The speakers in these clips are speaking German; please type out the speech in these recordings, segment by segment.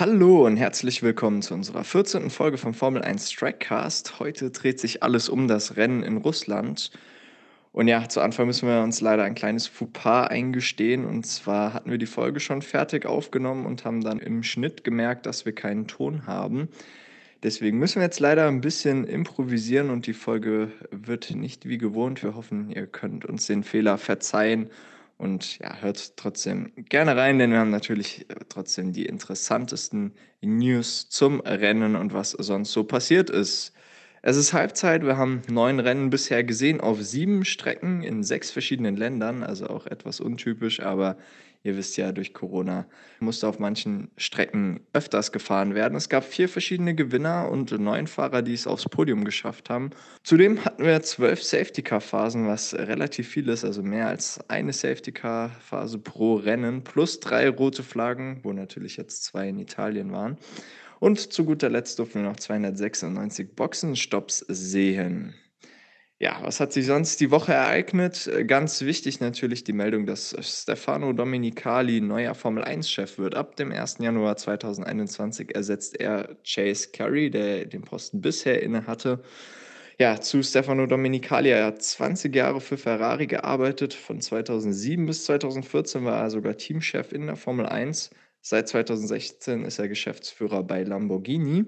Hallo und herzlich willkommen zu unserer 14. Folge vom Formel 1 Strikecast. Heute dreht sich alles um das Rennen in Russland. Und ja, zu Anfang müssen wir uns leider ein kleines Fauxpas eingestehen. Und zwar hatten wir die Folge schon fertig aufgenommen und haben dann im Schnitt gemerkt, dass wir keinen Ton haben. Deswegen müssen wir jetzt leider ein bisschen improvisieren und die Folge wird nicht wie gewohnt. Wir hoffen, ihr könnt uns den Fehler verzeihen und ja, hört trotzdem gerne rein, denn wir haben natürlich äh, trotzdem die interessantesten News zum Rennen und was sonst so passiert ist. Es ist Halbzeit, wir haben neun Rennen bisher gesehen auf sieben Strecken in sechs verschiedenen Ländern, also auch etwas untypisch, aber Ihr wisst ja, durch Corona musste auf manchen Strecken öfters gefahren werden. Es gab vier verschiedene Gewinner und neun Fahrer, die es aufs Podium geschafft haben. Zudem hatten wir zwölf Safety-Car-Phasen, was relativ viel ist, also mehr als eine Safety-Car-Phase pro Rennen, plus drei rote Flaggen, wo natürlich jetzt zwei in Italien waren. Und zu guter Letzt durften wir noch 296 Boxenstopps sehen. Ja, was hat sich sonst die Woche ereignet? Äh, ganz wichtig natürlich die Meldung, dass Stefano Domenicali neuer Formel-1-Chef wird. Ab dem 1. Januar 2021 ersetzt er Chase Carey, der den Posten bisher innehatte. Ja, zu Stefano Domenicali. Er hat 20 Jahre für Ferrari gearbeitet. Von 2007 bis 2014 war er sogar Teamchef in der Formel 1. Seit 2016 ist er Geschäftsführer bei Lamborghini.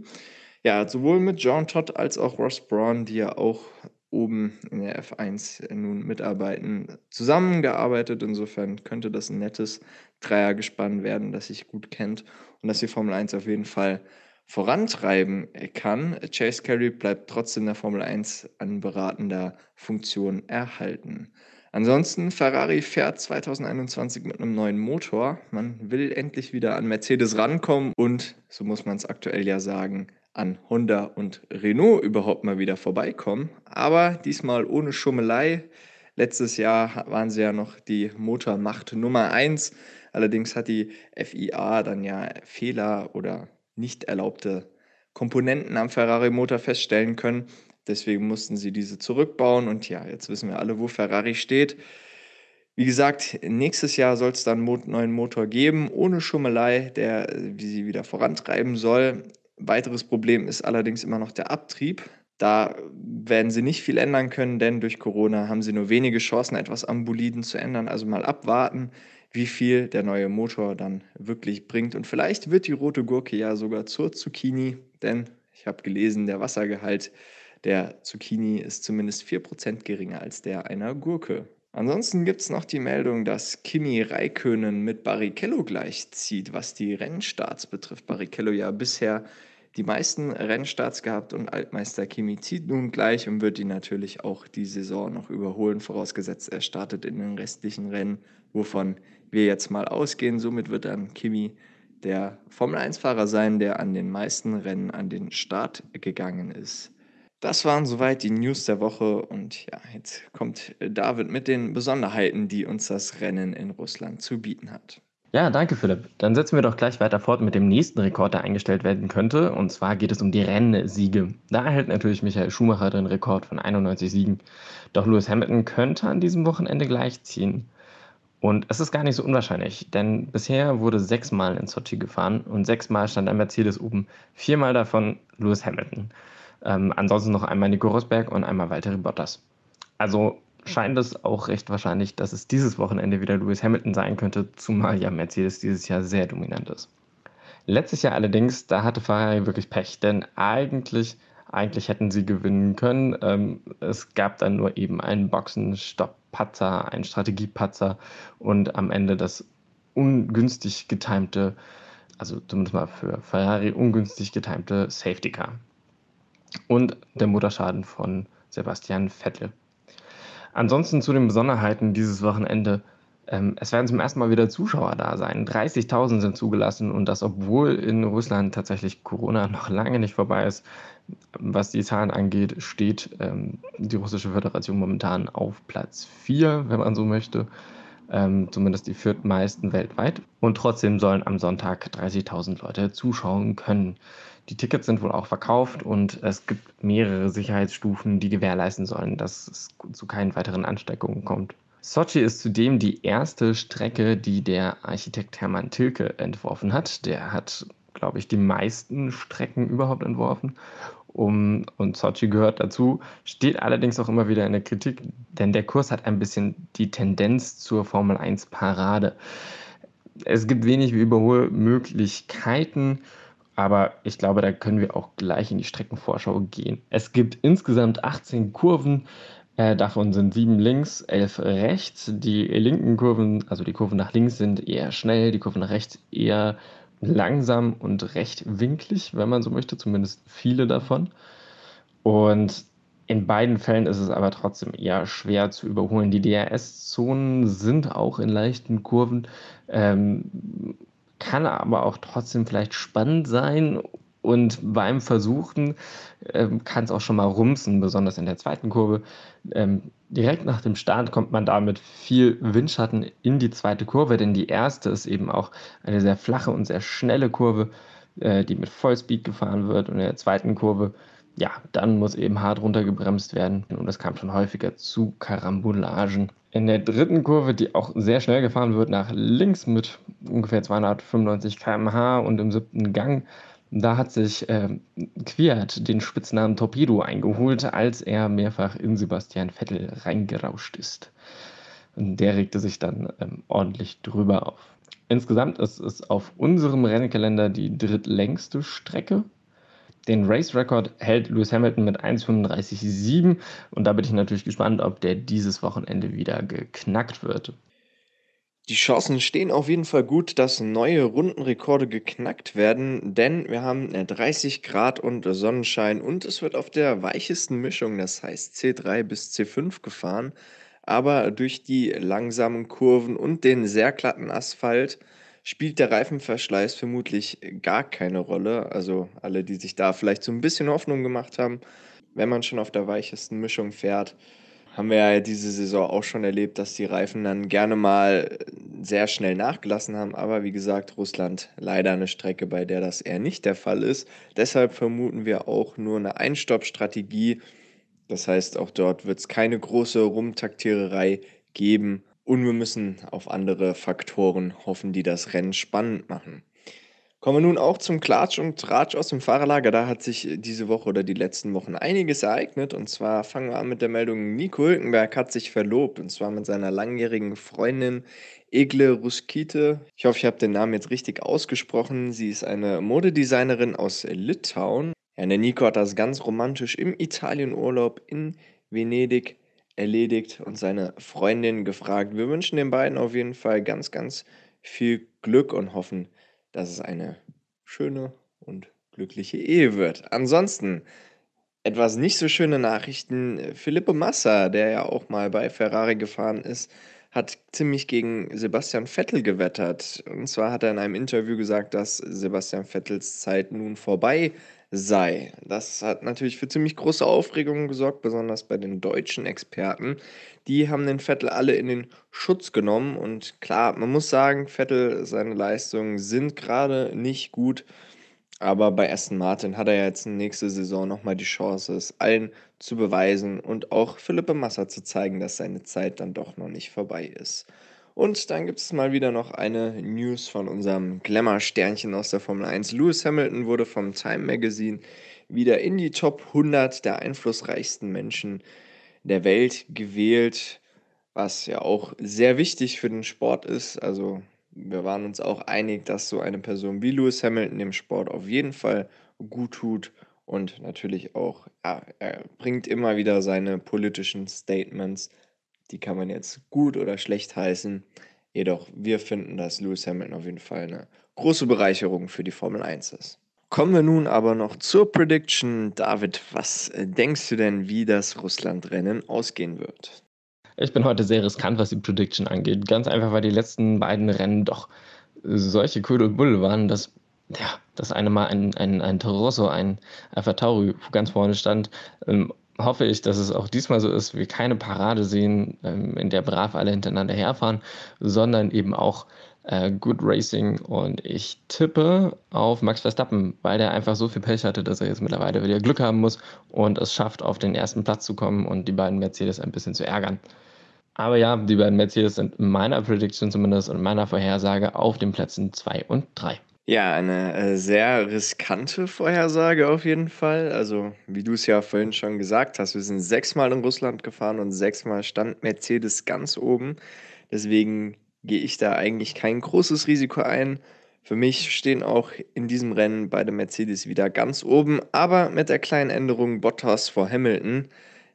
Ja, sowohl mit John Todd als auch Ross Braun, die ja auch oben in der F1 äh, nun mitarbeiten, zusammengearbeitet. Insofern könnte das ein nettes Dreiergespann werden, das sich gut kennt und das die Formel 1 auf jeden Fall vorantreiben kann. Chase Carey bleibt trotzdem der Formel 1 an beratender Funktion erhalten. Ansonsten, Ferrari fährt 2021 mit einem neuen Motor. Man will endlich wieder an Mercedes rankommen und, so muss man es aktuell ja sagen, an Honda und Renault überhaupt mal wieder vorbeikommen. Aber diesmal ohne Schummelei. Letztes Jahr waren sie ja noch die Motormacht Nummer 1. Allerdings hat die FIA dann ja Fehler oder nicht erlaubte Komponenten am Ferrari-Motor feststellen können. Deswegen mussten sie diese zurückbauen. Und ja, jetzt wissen wir alle, wo Ferrari steht. Wie gesagt, nächstes Jahr soll es dann einen neuen Motor geben, ohne Schummelei, der wie sie wieder vorantreiben soll. Weiteres Problem ist allerdings immer noch der Abtrieb. Da werden sie nicht viel ändern können, denn durch Corona haben sie nur wenige Chancen, etwas am Boliden zu ändern. Also mal abwarten, wie viel der neue Motor dann wirklich bringt. Und vielleicht wird die rote Gurke ja sogar zur Zucchini, denn ich habe gelesen, der Wassergehalt der Zucchini ist zumindest 4% geringer als der einer Gurke. Ansonsten gibt es noch die Meldung, dass Kimi Räikkönen mit Barrichello gleichzieht, was die Rennstarts betrifft. Barrichello ja bisher die meisten Rennstarts gehabt und Altmeister Kimi zieht nun gleich und wird ihn natürlich auch die Saison noch überholen, vorausgesetzt er startet in den restlichen Rennen, wovon wir jetzt mal ausgehen. Somit wird dann Kimi der Formel-1-Fahrer sein, der an den meisten Rennen an den Start gegangen ist. Das waren soweit die News der Woche und ja, jetzt kommt David mit den Besonderheiten, die uns das Rennen in Russland zu bieten hat. Ja, danke Philipp. Dann setzen wir doch gleich weiter fort mit dem nächsten Rekord, der eingestellt werden könnte. Und zwar geht es um die Rennsiege. Da erhält natürlich Michael Schumacher den Rekord von 91 Siegen. Doch Lewis Hamilton könnte an diesem Wochenende gleichziehen. Und es ist gar nicht so unwahrscheinlich, denn bisher wurde sechsmal in Sochi gefahren und sechsmal stand ein Mercedes oben. Viermal davon Lewis Hamilton. Ähm, ansonsten noch einmal Nico Rosberg und einmal Valtteri Bottas. Also scheint es auch recht wahrscheinlich, dass es dieses Wochenende wieder Lewis Hamilton sein könnte, zumal ja Mercedes dieses Jahr sehr dominant ist. Letztes Jahr allerdings, da hatte Ferrari wirklich Pech, denn eigentlich, eigentlich hätten sie gewinnen können. Ähm, es gab dann nur eben einen Boxenstopp-Patzer, einen Strategiepatzer und am Ende das ungünstig getimte, also zumindest mal für Ferrari ungünstig getimte Safety Car. Und der Motorschaden von Sebastian Vettel. Ansonsten zu den Besonderheiten dieses Wochenende. Ähm, es werden zum ersten Mal wieder Zuschauer da sein. 30.000 sind zugelassen und das, obwohl in Russland tatsächlich Corona noch lange nicht vorbei ist. Was die Zahlen angeht, steht ähm, die Russische Föderation momentan auf Platz 4, wenn man so möchte. Ähm, zumindest die viertmeisten weltweit. Und trotzdem sollen am Sonntag 30.000 Leute zuschauen können. Die Tickets sind wohl auch verkauft und es gibt mehrere Sicherheitsstufen, die gewährleisten sollen, dass es zu keinen weiteren Ansteckungen kommt. Sochi ist zudem die erste Strecke, die der Architekt Hermann Tilke entworfen hat. Der hat glaube ich, die meisten Strecken überhaupt entworfen. Um, und Sochi gehört dazu, steht allerdings auch immer wieder in der Kritik, denn der Kurs hat ein bisschen die Tendenz zur Formel 1 Parade. Es gibt wenig Überholmöglichkeiten, aber ich glaube, da können wir auch gleich in die Streckenvorschau gehen. Es gibt insgesamt 18 Kurven, äh, davon sind sieben links, elf rechts. Die linken Kurven, also die Kurven nach links, sind eher schnell, die Kurven nach rechts eher langsam und recht winklig, wenn man so möchte, zumindest viele davon. Und in beiden Fällen ist es aber trotzdem eher schwer zu überholen. Die DRS-Zonen sind auch in leichten Kurven, ähm, kann aber auch trotzdem vielleicht spannend sein und beim Versuchen ähm, kann es auch schon mal rumsen, besonders in der zweiten Kurve. Ähm, direkt nach dem Start kommt man da mit viel Windschatten in die zweite Kurve, denn die erste ist eben auch eine sehr flache und sehr schnelle Kurve, äh, die mit Vollspeed gefahren wird. Und in der zweiten Kurve, ja, dann muss eben hart runtergebremst werden. Und es kam schon häufiger zu Karambolagen. In der dritten Kurve, die auch sehr schnell gefahren wird, nach links mit ungefähr 295 km/h und im siebten Gang da hat sich äh, Quiert den Spitznamen Torpedo eingeholt, als er mehrfach in Sebastian Vettel reingerauscht ist. Und der regte sich dann ähm, ordentlich drüber auf. Insgesamt ist es auf unserem Rennkalender die drittlängste Strecke. Den Race-Record hält Lewis Hamilton mit 1,35,7 und da bin ich natürlich gespannt, ob der dieses Wochenende wieder geknackt wird. Die Chancen stehen auf jeden Fall gut, dass neue Rundenrekorde geknackt werden, denn wir haben 30 äh, Grad und Sonnenschein und es wird auf der weichesten Mischung, das heißt C3 bis C5 gefahren. Aber durch die langsamen Kurven und den sehr glatten Asphalt spielt der Reifenverschleiß vermutlich gar keine Rolle. Also alle, die sich da vielleicht so ein bisschen Hoffnung gemacht haben, wenn man schon auf der weichesten Mischung fährt, haben wir ja diese Saison auch schon erlebt, dass die Reifen dann gerne mal sehr schnell nachgelassen haben. Aber wie gesagt, Russland leider eine Strecke, bei der das eher nicht der Fall ist. Deshalb vermuten wir auch nur eine Einstoppstrategie. Das heißt, auch dort wird es keine große Rumtaktiererei geben. Und wir müssen auf andere Faktoren hoffen, die das Rennen spannend machen. Kommen wir nun auch zum Klatsch und Tratsch aus dem Fahrerlager. Da hat sich diese Woche oder die letzten Wochen einiges ereignet. Und zwar fangen wir an mit der Meldung, Nico Hülkenberg hat sich verlobt. Und zwar mit seiner langjährigen Freundin Egle Ruskite. Ich hoffe, ich habe den Namen jetzt richtig ausgesprochen. Sie ist eine Modedesignerin aus Litauen. Ja, der Nico hat das ganz romantisch im Italienurlaub in Venedig erledigt und seine Freundin gefragt. Wir wünschen den beiden auf jeden Fall ganz, ganz viel Glück und hoffen, dass es eine schöne und glückliche Ehe wird. Ansonsten etwas nicht so schöne Nachrichten. Philippe Massa, der ja auch mal bei Ferrari gefahren ist, hat ziemlich gegen Sebastian Vettel gewettert. Und zwar hat er in einem Interview gesagt, dass Sebastian Vettels Zeit nun vorbei sei. Das hat natürlich für ziemlich große Aufregung gesorgt, besonders bei den deutschen Experten. Die haben den Vettel alle in den Schutz genommen und klar, man muss sagen, Vettel, seine Leistungen sind gerade nicht gut. Aber bei Aston Martin hat er jetzt nächste Saison nochmal die Chance, es allen zu beweisen und auch Philippe Massa zu zeigen, dass seine Zeit dann doch noch nicht vorbei ist. Und dann gibt es mal wieder noch eine News von unserem Glamour-Sternchen aus der Formel 1. Lewis Hamilton wurde vom Time Magazine wieder in die Top 100 der einflussreichsten Menschen der Welt gewählt, was ja auch sehr wichtig für den Sport ist. Also wir waren uns auch einig, dass so eine Person wie Lewis Hamilton dem Sport auf jeden Fall gut tut und natürlich auch, ja, er bringt immer wieder seine politischen Statements die kann man jetzt gut oder schlecht heißen. Jedoch, wir finden, dass Lewis Hamilton auf jeden Fall eine große Bereicherung für die Formel 1 ist. Kommen wir nun aber noch zur Prediction. David, was äh, denkst du denn, wie das Russland-Rennen ausgehen wird? Ich bin heute sehr riskant, was die Prediction angeht. Ganz einfach, weil die letzten beiden Rennen doch solche Ködelbull waren, dass ja, das eine Mal ein, ein, ein Torosso, ein Alpha Tauri ganz vorne stand. Ähm, hoffe ich, dass es auch diesmal so ist, wir keine Parade sehen, ähm, in der brav alle hintereinander herfahren, sondern eben auch äh, Good Racing. Und ich tippe auf Max Verstappen, weil der einfach so viel Pech hatte, dass er jetzt mittlerweile wieder Glück haben muss und es schafft, auf den ersten Platz zu kommen und die beiden Mercedes ein bisschen zu ärgern. Aber ja, die beiden Mercedes sind in meiner Prediction zumindest und meiner Vorhersage auf den Plätzen 2 und 3. Ja, eine, äh, sehr riskante Vorhersage auf jeden Fall. Also, wie du es ja vorhin schon gesagt hast, wir sind sechsmal in Russland gefahren und sechsmal stand Mercedes ganz oben. Deswegen gehe ich da eigentlich kein großes Risiko ein. Für mich stehen auch in diesem Rennen beide Mercedes wieder ganz oben, aber mit der kleinen Änderung Bottas vor Hamilton,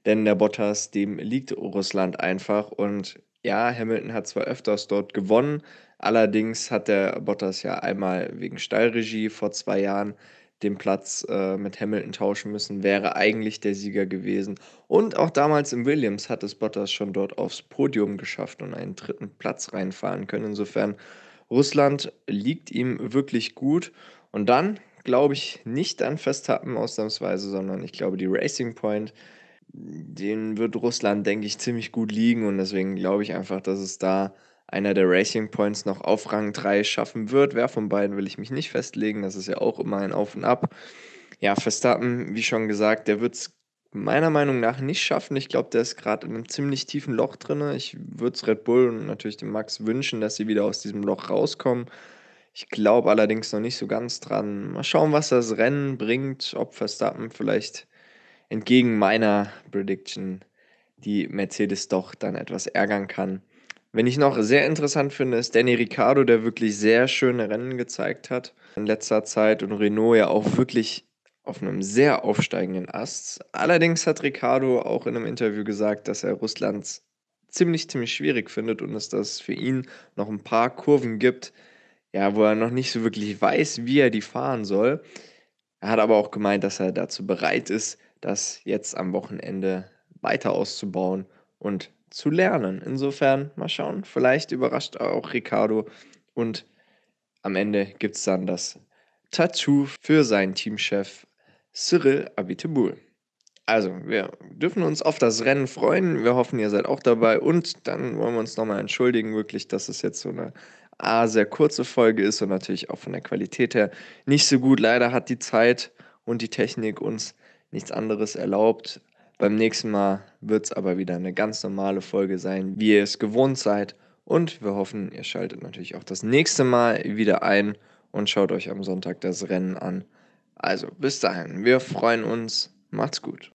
denn der Bottas, dem liegt Russland einfach und ja, Hamilton hat zwar öfters dort gewonnen, allerdings hat der Bottas ja einmal wegen Stallregie vor 2 Jahren den Platz, äh, mit Hamilton tauschen müssen, wäre eigentlich der Sieger gewesen. Und auch damals im Williams hat es Bottas schon dort aufs Podium geschafft und einen dritten Platz reinfahren können. Insofern, Russland liegt ihm wirklich gut. Und dann glaube ich nicht an Verstappen ausnahmsweise, sondern ich glaube, die Racing Point, den wird Russland, denke ich, ziemlich gut liegen. Und deswegen glaube ich einfach, dass es da einer der Racing Points noch auf Rang 3 schaffen wird. Wer von beiden will ich mich nicht festlegen. Das ist ja auch immer ein Auf und Ab. Ja, Verstappen, wie schon gesagt, der wird es meiner Meinung nach nicht schaffen. Ich glaube, der ist gerade in einem ziemlich tiefen Loch drin. Ich würde es Red Bull und natürlich dem Max wünschen, dass sie wieder aus diesem Loch rauskommen. Ich glaube allerdings noch nicht so ganz dran. Mal schauen, was das Rennen bringt, ob Verstappen vielleicht entgegen meiner Prediction die Mercedes doch dann etwas ärgern kann. Wenn ich noch sehr interessant finde, ist Danny Ricciardo, der wirklich sehr schöne Rennen gezeigt hat in letzter Zeit und Renault ja auch wirklich auf einem sehr aufsteigenden Ast. Allerdings hat Ricciardo auch in einem Interview gesagt, dass er Russlands ziemlich, ziemlich schwierig findet und dass das für ihn noch ein paar Kurven gibt, ja, wo er noch nicht so wirklich weiß, wie er die fahren soll. Er hat aber auch gemeint, dass er dazu bereit ist, das jetzt am Wochenende weiter auszubauen und zu lernen. Insofern mal schauen, vielleicht überrascht auch Ricardo und am Ende gibt es dann das Tattoo für seinen Teamchef Cyril Abiteboul. Also, wir dürfen uns auf das Rennen freuen. Wir hoffen, ihr seid auch dabei. Und dann wollen wir uns nochmal entschuldigen, wirklich, dass es jetzt so eine A, sehr kurze Folge ist und natürlich auch von der Qualität her nicht so gut. Leider hat die Zeit und die Technik uns nichts anderes erlaubt. Beim nächsten Mal wird es aber wieder eine ganz normale Folge sein, wie ihr es gewohnt seid. Und wir hoffen, ihr schaltet natürlich auch das nächste Mal wieder ein und schaut euch am Sonntag das Rennen an. Also bis dahin, wir freuen uns. Macht's gut.